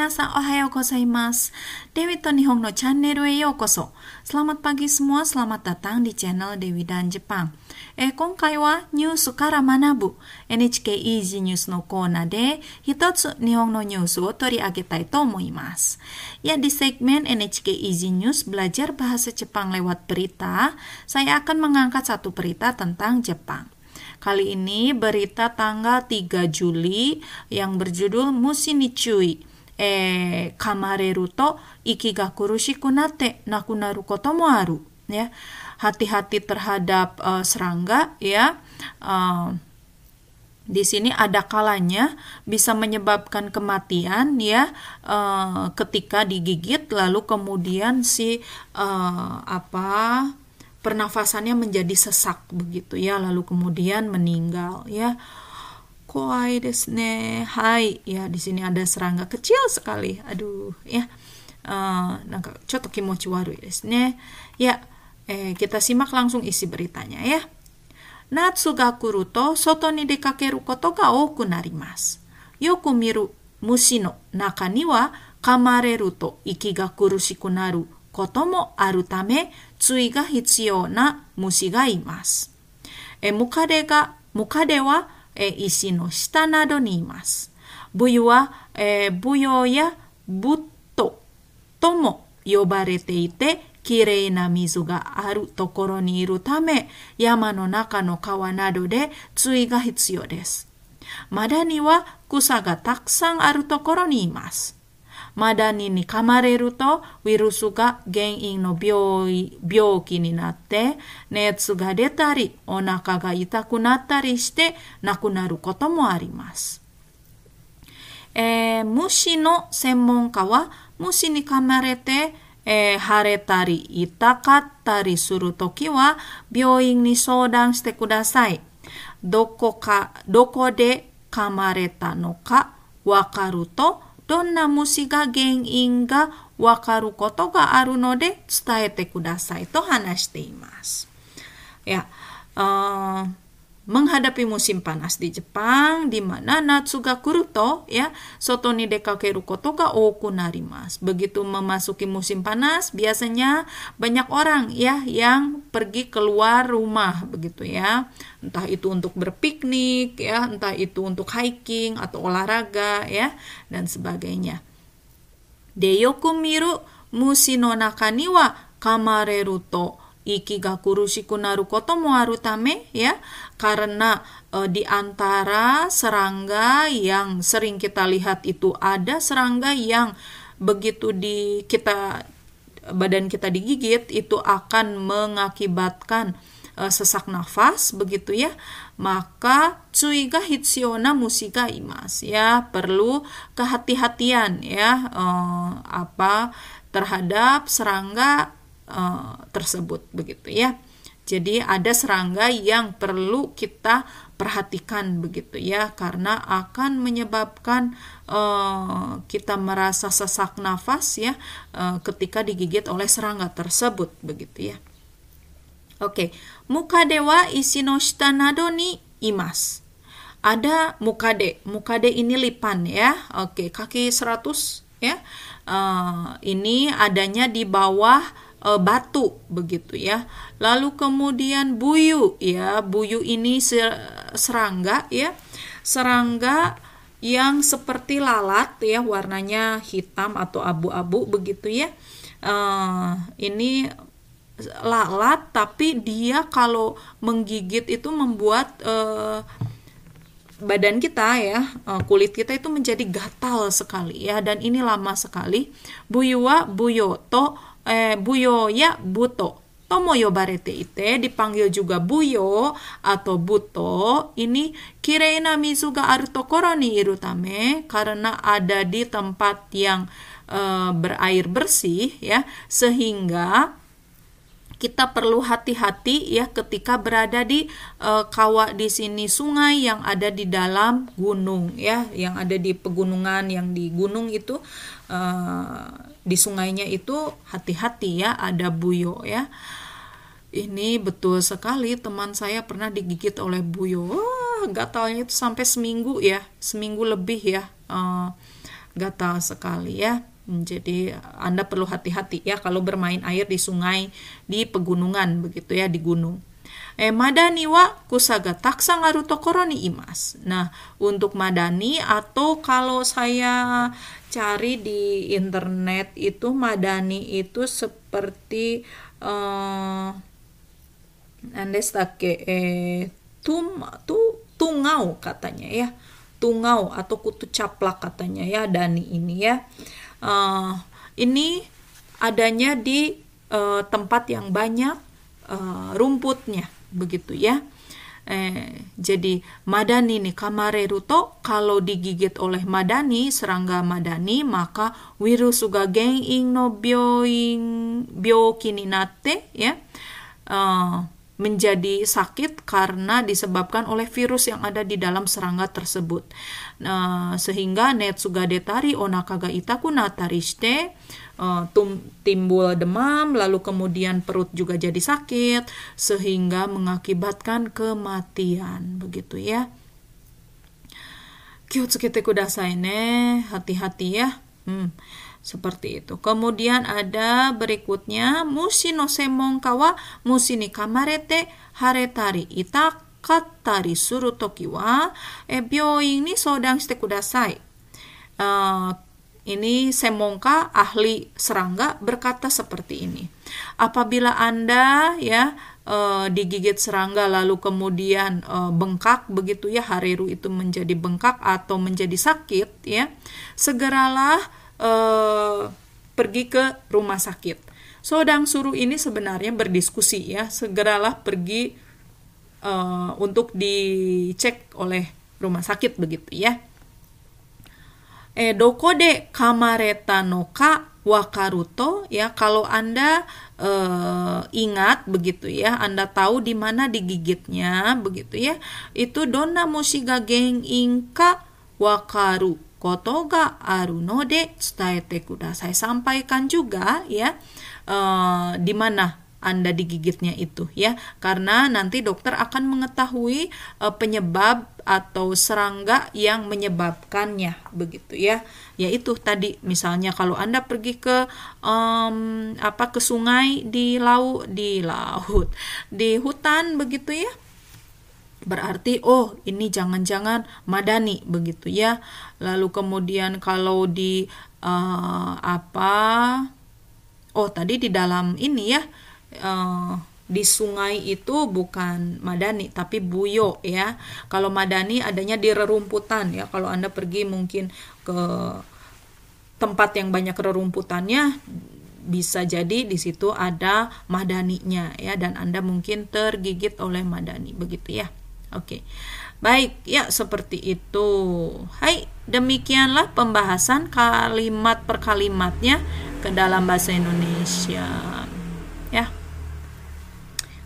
minasan ohayo gozaimasu. Dewi to Nihon no channel e yokoso. Selamat pagi semua, selamat datang di channel Dewi dan Jepang. Eh, 今回はニュースから学ぶ NHK Easy News のコーナーで一つ日本のニュースを取り上げたいと思います。Ya, di segmen NHK Easy News belajar bahasa Jepang lewat berita, saya akan mengangkat satu berita tentang Jepang. Kali ini berita tanggal 3 Juli yang berjudul Musi ni chui. Eh, kamareru to iki ga kurushiku natte nakunaru koto mo aru. Ya, hati-hati terhadap uh, serangga ya. Uh, di sini ada kalanya bisa menyebabkan kematian ya uh, ketika digigit lalu kemudian si uh, apa pernafasannya menjadi sesak begitu ya lalu kemudian meninggal ya Kowai desne. Hai. Ya, di sini ada serangga kecil sekali. Aduh, ya. Eh, uh, nah, coto kimochi warui desne. Ya, ya, eh, kita simak langsung isi beritanya ya. Natsu ga kuru to soto ni dekakeru koto ga oku narimasu. Yoku miru mushi no naka ni wa kamareru to iki ga kurushiku naru koto mo aru tame tsui ga hitsuyou na mushi ga imasu. E, mukade ga mukade wa え、石の下などにいます。ブユは、えブヨやブットとも呼ばれていて、きれいな水があるところにいるため、山の中の川などで注意が必要です。マダニは草がたくさんあるところにいます。マダニに噛まれるとウイルスが原因の病病気になって熱が出たりお腹が痛くなったりして亡くなることもあります。えー、虫の専門家は虫に噛まれて、えー、腫れたり痛かったりするときは病院に相談してください。どこか、どこで噛まれたのかわかるとどんな虫が原因がわかることがあるので伝えてくださいと話しています。Ya, uh, menghadapi musim panas di Jepang di mana Natsuga Kuruto ya soto ni dekakeru koto ga oku narimas. Begitu memasuki musim panas biasanya banyak orang ya yang pergi keluar rumah begitu ya. Entah itu untuk berpiknik ya, entah itu untuk hiking atau olahraga ya dan sebagainya. Deyoku miru mushi no naka ni wa kamareru to iki ga kurushiku naru koto mo aru tame ya. Karena e, di antara serangga yang sering kita lihat itu ada serangga yang begitu di kita badan kita digigit itu akan mengakibatkan e, sesak nafas begitu ya. Maka tsui ga hitsiyona mushi ga imas ya. Perlu kehati-hatian ya e, apa terhadap serangga uh, tersebut begitu ya. Jadi ada serangga yang perlu kita perhatikan begitu ya karena akan menyebabkan uh, kita merasa sesak nafas ya uh, ketika digigit oleh serangga tersebut begitu ya. Oke, muka dewa isi no shita nado ni imas. Ada mukade, mukade ini lipan ya. Oke, kaki 100 ya. Uh, ini adanya di bawah uh, batu begitu ya. Lalu kemudian buyu ya, buyu ini serangga ya. Serangga yang seperti lalat ya, warnanya hitam atau abu-abu begitu ya. Uh, ini lalat tapi dia kalau menggigit itu membuat uh, badan kita ya kulit kita itu menjadi gatal sekali ya dan ini lama sekali buyuwa buyoto eh, buyo ya buto. Tomo yobarete ite dipanggil juga buyo atau buto. Ini kireina mizu ga aru tokoro ni iru tame karena ada di tempat yang eh, berair bersih ya sehingga kita perlu hati-hati ya ketika berada di uh, kawah di sini sungai yang ada di dalam gunung ya yang ada di pegunungan yang di gunung itu uh, di sungainya itu hati-hati ya ada buyo ya ini betul sekali teman saya pernah digigit oleh buyo wah gatalnya itu sampai seminggu ya seminggu lebih ya uh, gatal sekali ya. Jadi Anda perlu hati-hati ya kalau bermain air di sungai di pegunungan begitu ya di gunung. Eh, madani wa kusaga taksa ngaru tokoroni imas. Nah, untuk madani atau kalau saya cari di internet itu madani itu seperti uh, andes take eh, tum tu tungau katanya ya tungau atau kutu caplak katanya ya dani ini ya uh, ini adanya di uh, tempat yang banyak uh, rumputnya begitu ya. Eh, jadi madani nih kamareruto kalau digigit oleh madani serangga madani maka virus suga ing no byoing byoki ni ya. Uh, menjadi sakit karena disebabkan oleh virus yang ada di dalam serangga tersebut. Nah, sehingga netsugadetari onakaga itaku natariste uh, timbul demam, lalu kemudian perut juga jadi sakit, sehingga mengakibatkan kematian. Begitu ya. Kyotsukete kudasai ne, hati-hati ya. Hmm. Seperti itu. Kemudian ada berikutnya musi no semon kawa musi ni kamarete haretari ita katari suru toki wa e byoin ni sodang shite kudasai. Uh, ini semongka ahli serangga berkata seperti ini. Apabila Anda ya uh, digigit serangga lalu kemudian uh, bengkak begitu ya hareru itu menjadi bengkak atau menjadi sakit ya, segeralah uh, pergi ke rumah sakit. Sodang suruh ini sebenarnya berdiskusi ya, segeralah pergi uh, untuk dicek oleh rumah sakit begitu ya. Eh, doko de kamareta no ka wakaruto ya. Kalau anda uh, ingat begitu ya. Anda tahu di mana digigitnya begitu ya. Itu dona mushiga geng inka wakaru koto ga aru no de tsutaete kudasai. Sampaikan juga ya uh, di mana anda digigitnya itu ya. Karena nanti dokter akan mengetahui uh, penyebab atau serangga yang menyebabkannya begitu ya. Yaitu tadi misalnya kalau anda pergi ke um, apa ke sungai di laut di laut di hutan begitu ya berarti oh ini jangan-jangan madani begitu ya. Lalu kemudian kalau di uh, apa oh tadi di dalam ini ya uh, di sungai itu bukan madani tapi buyo ya. Kalau madani adanya di rerumputan ya. Kalau anda pergi mungkin ke tempat yang banyak rerumputannya bisa jadi di situ ada madaninya ya. Dan anda mungkin tergigit oleh madani begitu ya Oke. Baik, ya seperti itu. Hai, demikianlah pembahasan kalimat per kalimatnya ke dalam bahasa Indonesia. Ya.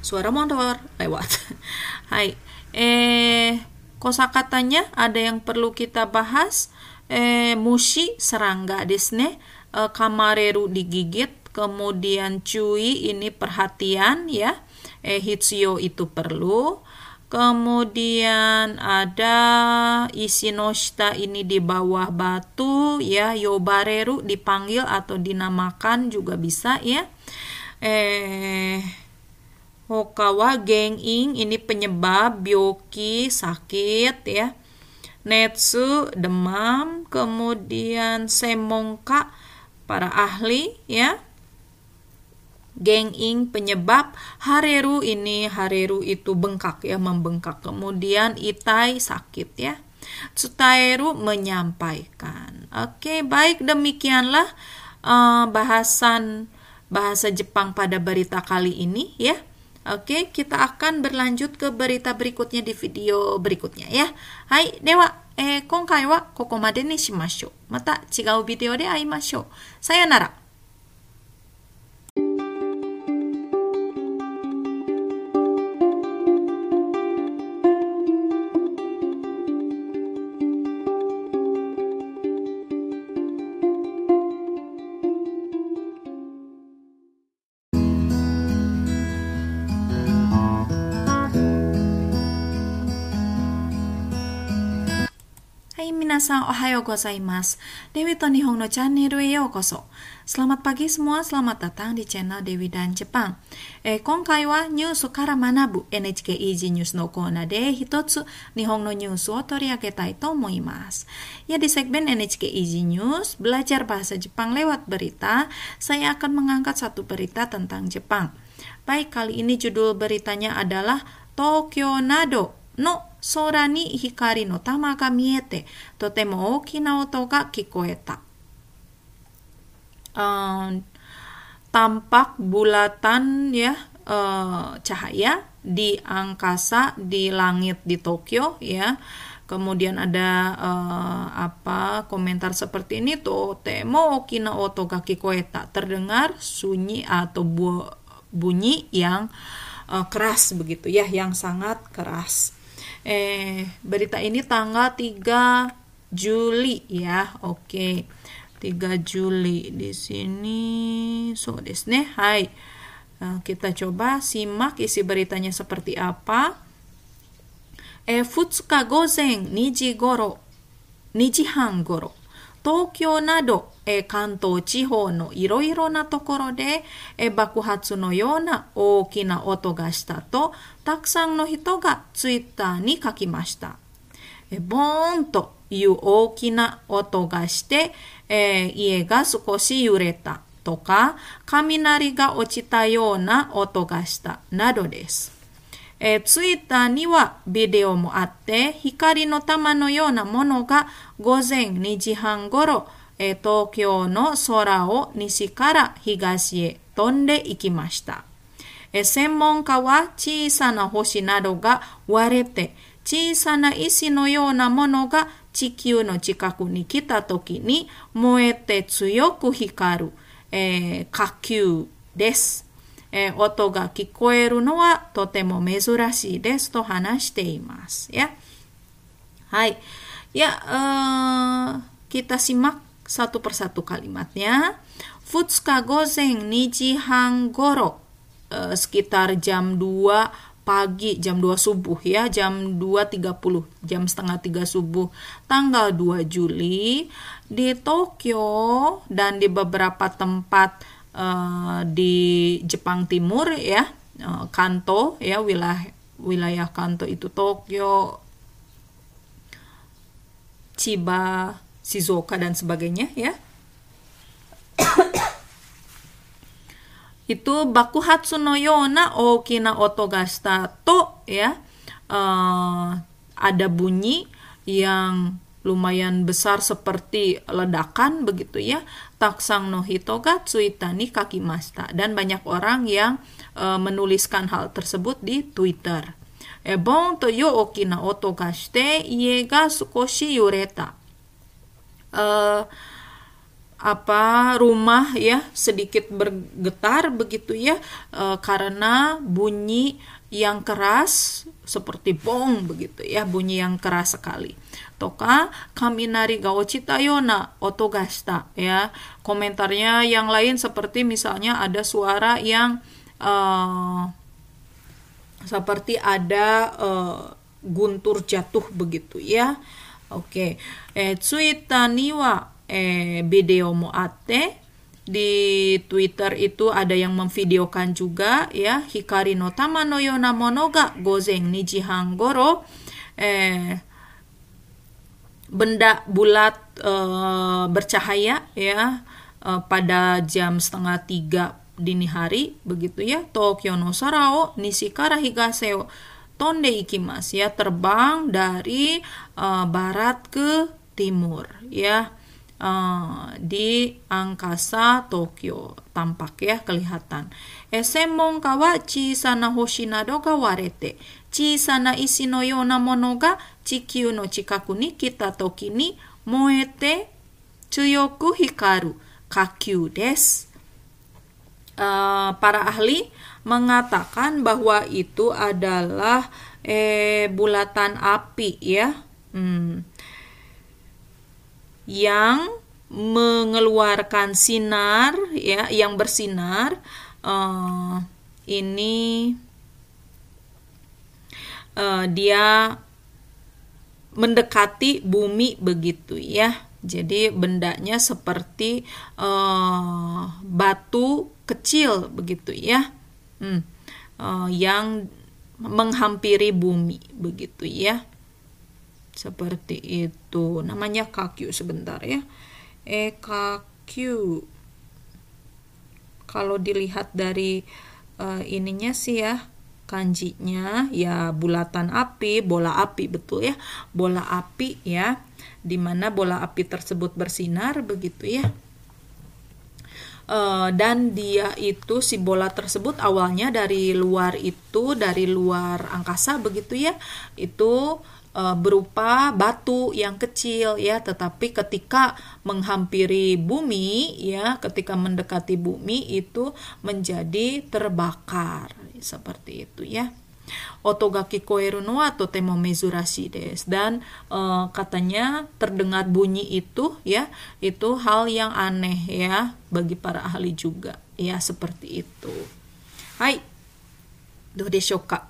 Suara motor lewat. Hai. Eh kosakatanya ada yang perlu kita bahas. Eh mushi serangga desne. Eh, kamareru digigit, kemudian cui ini perhatian ya. Eh hitsio itu perlu Kemudian ada Isinoshita ini di bawah batu ya, Yobareru dipanggil atau dinamakan juga bisa ya. Eh Hokawa genging ini penyebab byoki sakit ya. Netsu demam, kemudian semongka para ahli ya Genging penyebab hareru ini hareru itu bengkak ya membengkak kemudian itai sakit ya Tsutaeru menyampaikan oke baik demikianlah uh, bahasan bahasa Jepang pada berita kali ini ya Oke, kita akan berlanjut ke berita berikutnya di video berikutnya ya. Hai, dewa, eh, 今回はここまでにしましょう。また違うビデオで会いましょう。さよなら。 皆さんおはようございます。Dewi to Nihong no Channel e koso. Selamat pagi semua, selamat datang di channel Dewi dan Jepang. Eh, kongkai wa nyusu kara manabu NHK Easy News no kona de hitotsu Nihong no nyusu o toriagetai to moimasu. Ya di segmen NHK Easy News, belajar bahasa Jepang lewat berita, saya akan mengangkat satu berita tentang Jepang. Baik, kali ini judul beritanya adalah Tokyo Nado no 空に光の玉が見えて、とても大きな音が聞こえた。Uh, tampak bulatan ya uh, cahaya di angkasa di langit di Tokyo ya kemudian ada uh, apa komentar seperti ini tuh temo okina oto kaki koeta terdengar sunyi atau bu bunyi yang uh, keras begitu ya yang sangat keras Eh, berita ini tanggal 3 Juli ya. Oke. Okay. 3 Juli di sini. So this nih. Hai. Nah, kita coba simak isi beritanya seperti apa. Eh, futsuka gozen niji goro. Niji han goro. 東京などえ関東地方のいろいろなところでえ爆発のような大きな音がしたとたくさんの人がツイッターに書きました。えボーンという大きな音がして、えー、家が少し揺れたとか雷が落ちたような音がしたなどです。えー、ツイッターにはビデオもあって光の玉のようなものが午前2時半ごろえ東京の空を西から東へ飛んでいきました。え専門家は小さな星などが割れて小さな石のようなものが地球の近くに来た時に燃えて強く光る、えー、火球です、えー、音が聞こえるのはとても珍しいですと話しています。Ya. Hai. Ya, uh, kita simak satu persatu kalimatnya. Futsuka gozen niji goro e, sekitar jam 2 pagi jam 2 subuh ya jam 2.30 jam setengah 3 subuh tanggal 2 Juli di Tokyo dan di beberapa tempat uh, di Jepang Timur ya uh, Kanto ya wilayah wilayah Kanto itu Tokyo Chiba Shizuoka dan sebagainya ya. itu bakuhatsu no yona okina otogasta to ya uh, ada bunyi yang lumayan besar seperti ledakan begitu ya. Taksang no hitoga tsuitani kakimasta dan banyak orang yang uh, menuliskan hal tersebut di Twitter. Ebon to yo okina otogashite ie ga sukoshi yureta. Uh, apa rumah ya sedikit bergetar begitu ya. Uh, karena bunyi yang keras seperti bong begitu ya bunyi yang keras sekali. Toka kaminari gaochita yona otogasta ya. Komentarnya yang lain seperti misalnya ada suara yang uh, seperti ada uh, guntur jatuh begitu ya. Oke, eh, Twitter niwa eh, video mo ate di Twitter itu ada yang memvideokan juga ya hikari no tama no yona mono gozen niji goro. Eh benda bulat eh, bercahaya ya eh, pada jam setengah tiga dini hari begitu ya. Tokyo no sarao nishikara higaseo tonde ikimas ya terbang dari uh, barat ke timur ya uh, di angkasa Tokyo. Tampak ya kelihatan. Esemon kawa chisana hoshi nado ga warete. Chisana isi no yona mono ga chikyu no chikaku ni kita toki ni moete tsuyoku hikaru. Kakyu des. Uh, para ahli mengatakan bahwa itu adalah eh, bulatan api ya. Hmm, yang mengeluarkan sinar ya yang bersinar uh, ini uh, dia mendekati bumi begitu ya. Jadi bendanya seperti uh, batu kecil begitu ya, hmm, uh, yang menghampiri bumi begitu ya. Seperti itu. Namanya kakyu sebentar ya. E kakyu. Kalau dilihat dari uh, ininya sih ya kanjinya ya bulatan api, bola api betul ya. Bola api ya di mana bola api tersebut bersinar begitu ya. Uh, dan dia itu si bola tersebut awalnya dari luar itu dari luar angkasa begitu ya itu uh, berupa batu yang kecil ya tetapi ketika menghampiri bumi ya ketika mendekati bumi itu menjadi terbakar seperti itu ya Otogaki koeru no wa totemo mezurashi des dan uh, katanya terdengar bunyi itu ya itu hal yang aneh ya bagi para ahli juga ya seperti itu. Hai. Do deshoka.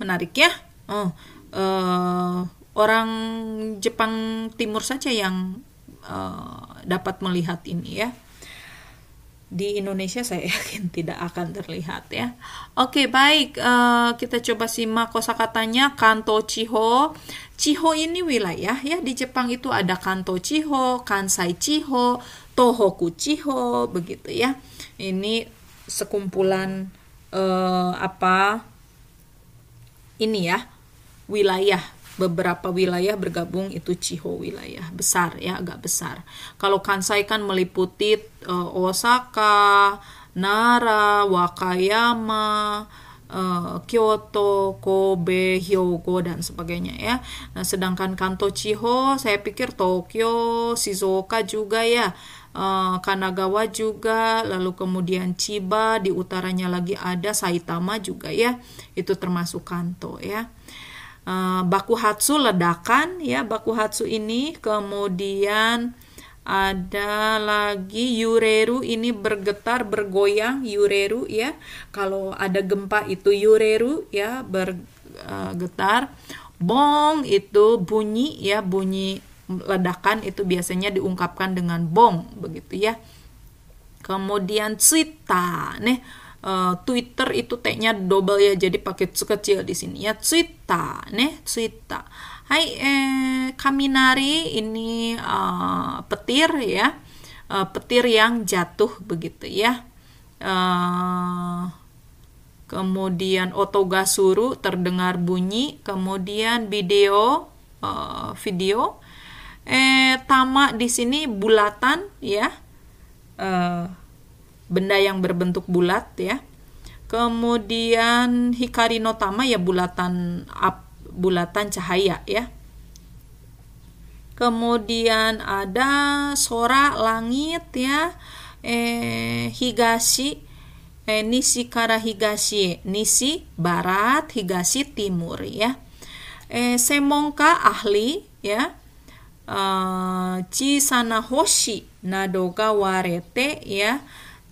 Menarik ya? Oh, uh, orang Jepang Timur saja yang uh, dapat melihat ini ya di Indonesia saya yakin tidak akan terlihat ya. Oke, baik. Uh, kita coba simak kosakatanya Kanto Chiho. Chiho ini wilayah ya di Jepang itu ada Kanto Chiho, Kansai Chiho, Tohoku Chiho begitu ya. Ini sekumpulan uh, apa ini ya wilayah beberapa wilayah bergabung itu Chiho wilayah besar ya agak besar. Kalau Kansai kan meliputi uh, Osaka, Nara, Wakayama, uh, Kyoto, Kobe, Hyogo dan sebagainya ya. Nah, sedangkan Kanto Chiho saya pikir Tokyo, Shizuoka juga ya. Uh, Kanagawa juga, lalu kemudian Chiba, di utaranya lagi ada Saitama juga ya. Itu termasuk Kanto ya uh, bakuhatsu ledakan ya bakuhatsu ini. Kemudian ada lagi yureru ini bergetar bergoyang yureru ya. Kalau ada gempa itu yureru ya bergetar bong itu bunyi ya bunyi ledakan itu biasanya diungkapkan dengan bong begitu ya. Kemudian cita nih uh, Twitter itu T-nya double ya jadi pakai kecil di sini ya. Twitter nih Twitter Hai eh kaminari ini uh, petir ya. Uh, petir yang jatuh begitu ya. Uh, kemudian otogasuru terdengar bunyi kemudian video uh, video. Eh tama di sini bulatan ya. Uh, benda yang berbentuk bulat ya. Kemudian hikari no tama ya bulatan ap, bulatan cahaya ya. Kemudian ada sora langit ya. Eh higashi eh, nisi kara higashi nisi barat higashi timur ya. Eh semongka ahli ya. Uh, chisana hoshi nado ga warete ya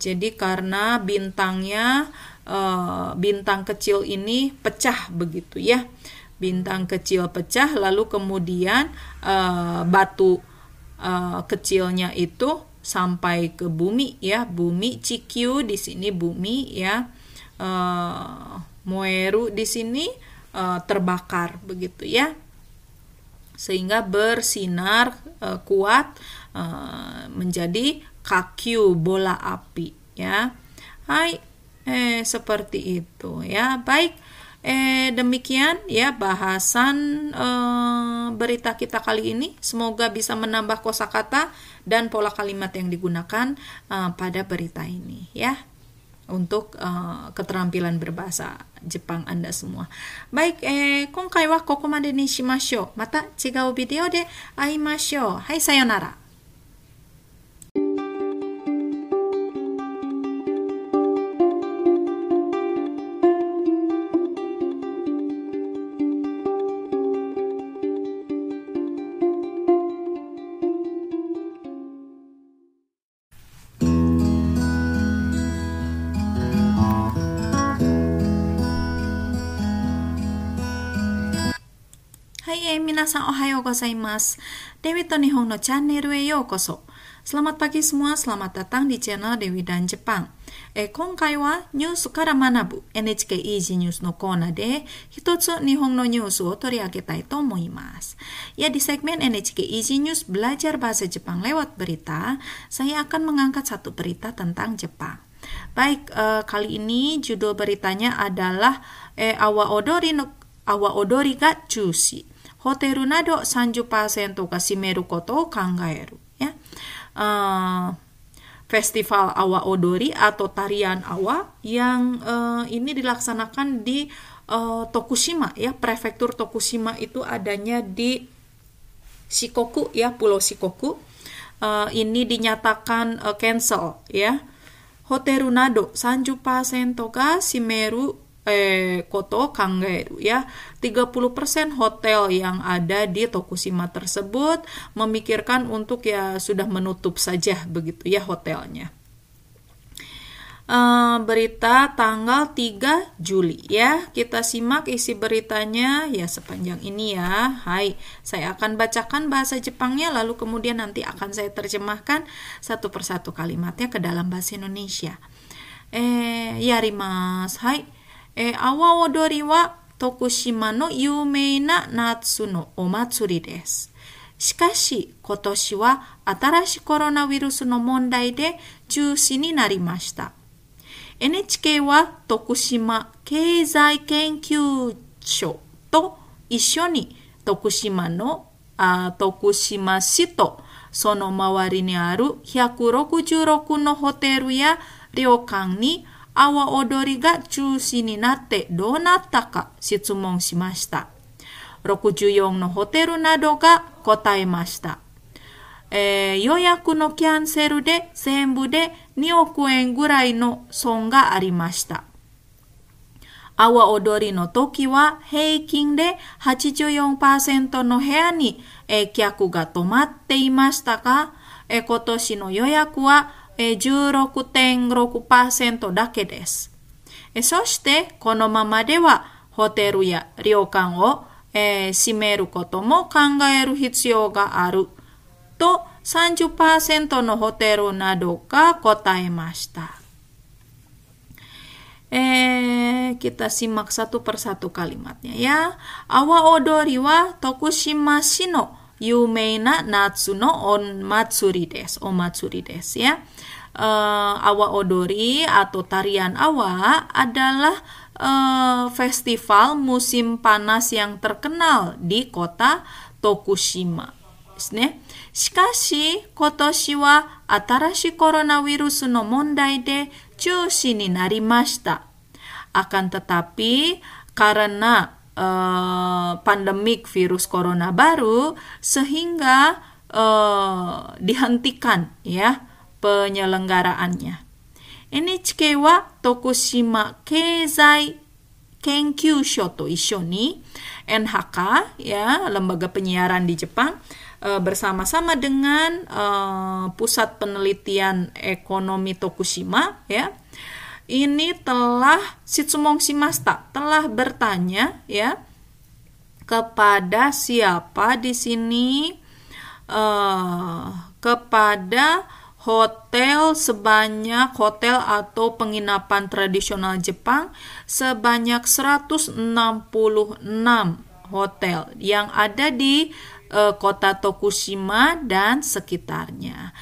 jadi karena bintangnya uh, bintang kecil ini pecah begitu ya. Bintang kecil pecah lalu kemudian uh, batu uh, kecilnya itu sampai ke bumi ya. Bumi Cikyu di sini bumi ya. Uh, Moeru di sini terbakar begitu ya. Sehingga bersinar kuat uh, menjadi kakyu bola api ya. Hai, eh seperti itu ya. Baik, eh demikian ya bahasan eh, berita kita kali ini. Semoga bisa menambah kosakata dan pola kalimat yang digunakan eh, pada berita ini ya untuk uh, keterampilan berbahasa Jepang Anda semua. Baik, eh, 今回はここまでにしましょう。また違うビデオで会いましょう。はい、さよなら。 い、 Hai, eh, minasan ohayo gozaimasu. Dewi to Nihon no channel e yokoso. Selamat pagi semua, selamat datang di channel Dewi dan Jepang. え今回はニュースから学ぶ NHK イージーニュースのコーナーで一つ日本のニュースを取り上げたいと思います。Ya di segmen NHK Easy News belajar bahasa Jepang lewat berita, saya akan mengangkat satu berita tentang Jepang. Baik, uh, kali ini judul beritanya adalah eh, Awa Odori no, Awa Odori ga Chushi. Hoteru nado 30%が占めることを考える。Ya. Uh, festival Awa Odori atau tarian Awa yang uh, ini dilaksanakan di uh, Tokushima ya prefektur Tokushima itu adanya di Shikoku ya Pulau Shikoku uh, ini dinyatakan uh, cancel ya Hoteru Nado Sanju Pasento ga Shimeru eh, koto kangeru ya 30% hotel yang ada di Tokushima tersebut memikirkan untuk ya sudah menutup saja begitu ya hotelnya Uh, berita tanggal 3 Juli ya. Kita simak isi beritanya ya sepanjang ini ya. Hai, saya akan bacakan bahasa Jepangnya lalu kemudian nanti akan saya terjemahkan satu persatu kalimatnya ke dalam bahasa Indonesia. Eh, yarimas. Hai. えー、阿波踊りは徳島の有名な夏のお祭りです。しかし今年は新しいコロナウイルスの問題で中止になりました。NHK は徳島経済研究所と一緒に徳島のあ徳島市とその周りにある166のホテルや旅館に阿波踊りが中止になってどうなったか質問しました。64のホテルなどが答えました。えー、予約のキャンセルで全部で2億円ぐらいの損がありました。阿波踊りの時は平均で84%の部屋に、え、客が泊まっていましたが、え、今年の予約は16.6%だけです。そして、このままではホテルや旅館を、えー、閉めることも考える必要があると30%のホテルなどが答えました。Eh, kita simak satu persatu kalimatnya ya. Awa odori wa Tokushima shino yumeina natsu no on matsuri des. O matsuri des ya uh, awa odori atau tarian awa adalah uh, festival musim panas yang terkenal di kota Tokushima. ですね。しかし、今年は新しいコロナウイルスの問題で中止になりました。Akan tetapi, karena uh, pandemik virus corona baru, sehingga uh, dihentikan ya penyelenggaraannya. NHK は徳島経済研究所と一緒に NHK ya lembaga penyiaran di Jepang e, bersama-sama dengan e, pusat penelitian ekonomi Tokushima ya ini telah Shitsumong Shimasta telah bertanya ya kepada siapa di sini e, kepada hotel sebanyak hotel atau penginapan tradisional Jepang sebanyak 166 hotel yang ada di uh, kota Tokushima dan sekitarnya.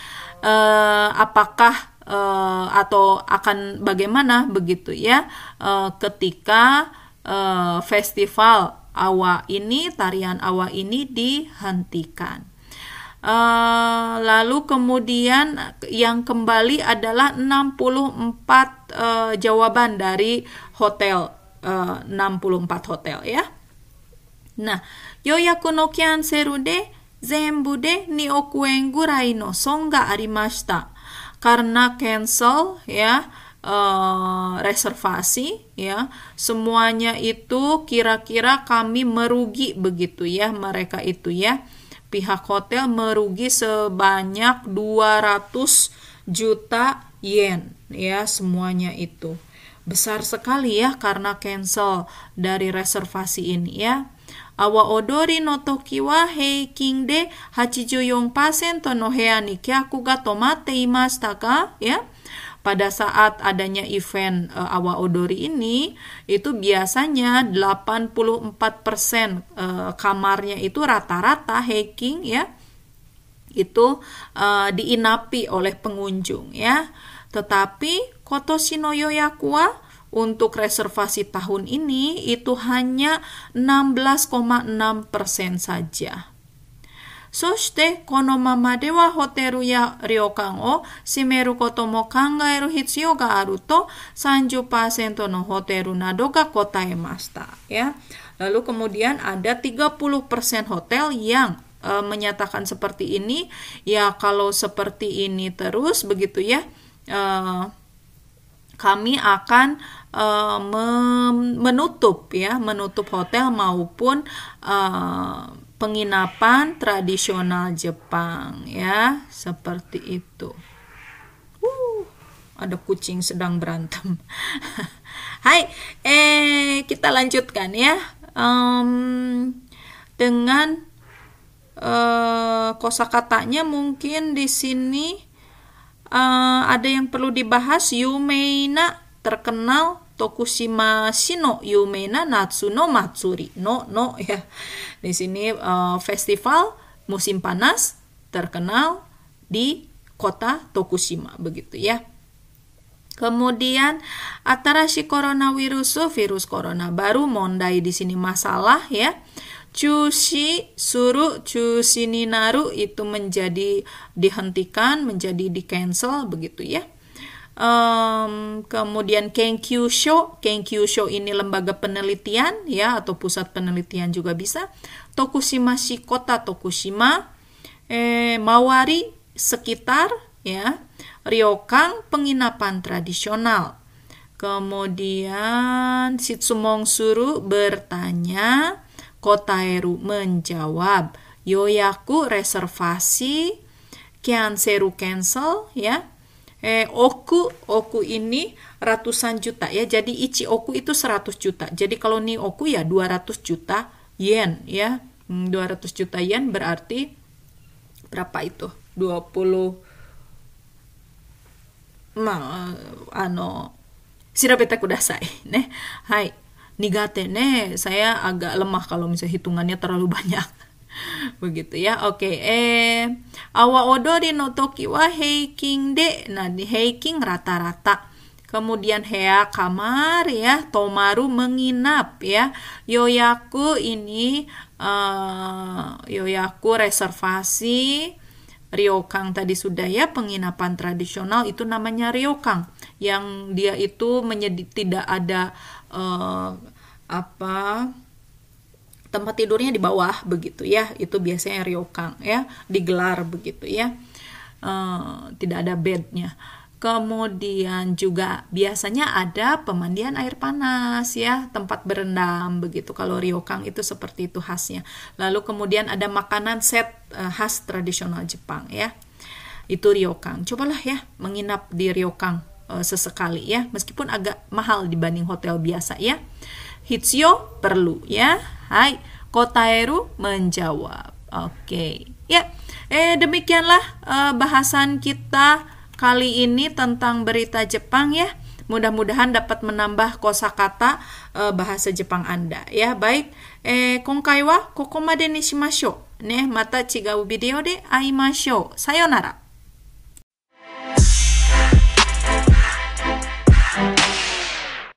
Uh, apakah uh, atau akan bagaimana begitu ya uh, ketika uh, festival awa ini tarian awa ini dihentikan. Uh, lalu kemudian yang kembali adalah 64 uh, jawaban dari hotel uh, 64 hotel ya. Nah, yoyaku no kyanseru de zenbu de ga arimashita. Karena cancel ya uh, reservasi ya semuanya itu kira-kira kami merugi begitu ya mereka itu ya. Pihak hotel merugi sebanyak 200 juta yen ya semuanya itu. Besar sekali ya karena cancel dari reservasi ini ya awa odori no toki wa heikin de 84% no hea ni kyaku ga tomatte imashita ka? Ya. Pada saat adanya event uh, awa odori ini, itu biasanya 84% uh, kamarnya itu rata-rata hiking ya. Itu uh, diinapi oleh pengunjung ya. Tetapi Kotoshi no Yoyaku wa untuk reservasi tahun ini itu hanya 16,6% saja. そしてこのままではホテルや旅館を閉めることも考える必要があると30%のホテルなどが答えました ya. Lalu kemudian ada 30% hotel yang e, menyatakan seperti ini ya kalau seperti ini terus begitu ya e, kami akan uh, menutup ya menutup hotel maupun uh, penginapan tradisional Jepang ya seperti itu. Uh, ada kucing sedang berantem. Hai, eh kita lanjutkan ya um, dengan uh, kosakatanya mungkin di sini uh, ada yang perlu dibahas Yumeina terkenal Tokushima Shino Yumeina Natsuno Matsuri. No, no ya. Di sini uh, festival musim panas terkenal di kota Tokushima begitu ya. Kemudian Atarashi coronavirus virus corona baru mondai di sini masalah ya. Cusi suruh cusi ninaru itu menjadi dihentikan menjadi di cancel begitu ya. Um, kemudian Kenkyusho Kenkyusho ini lembaga penelitian ya atau pusat penelitian juga bisa. Tokushima shi kota Tokushima eh, Mawari sekitar ya Ryokang penginapan tradisional. Kemudian Shitsumong Suru bertanya Kotaeru menjawab Yoyaku reservasi. Kianseru cancel ya. Eh, oku oku ini ratusan juta ya. Jadi ichi oku itu 100 juta. Jadi kalau ni oku ya 200 juta yen ya. 200 hmm, juta yen berarti berapa itu? 20 ma ano sirabete kudasai ne? Hai nigate ne saya agak lemah kalau misalnya hitungannya terlalu banyak. Begitu ya oke. Okay. eh awa odori no toki wa heiking de. Nah di heiking rata-rata. Kemudian hea kamar ya tomaru menginap ya. Yoyaku ini uh, yoyaku reservasi. Ryokang tadi sudah ya penginapan tradisional itu namanya ryokang. Yang dia itu menjadi tidak ada uh, apa tempat tidurnya di bawah begitu ya. Itu biasanya ryokang ya digelar begitu ya. Uh, tidak ada bednya. Kemudian juga biasanya ada pemandian air panas ya tempat berendam begitu. Kalau ryokang itu seperti itu khasnya. Lalu kemudian ada makanan set uh, khas tradisional Jepang ya. Itu ryokang cobalah ya menginap di ryokang uh, sesekali ya meskipun agak mahal dibanding hotel biasa ya Hitsio perlu ya. Hai, Kotaeru menjawab. Oke. Okay. Ya. Eh demikianlah uh, bahasan kita kali ini tentang berita Jepang ya. Mudah-mudahan dapat menambah kosakata uh, bahasa Jepang Anda ya. Baik, eh konkai wa kokomade ni shimashou. Ne, mata chigau video de aimashou. Sayonara.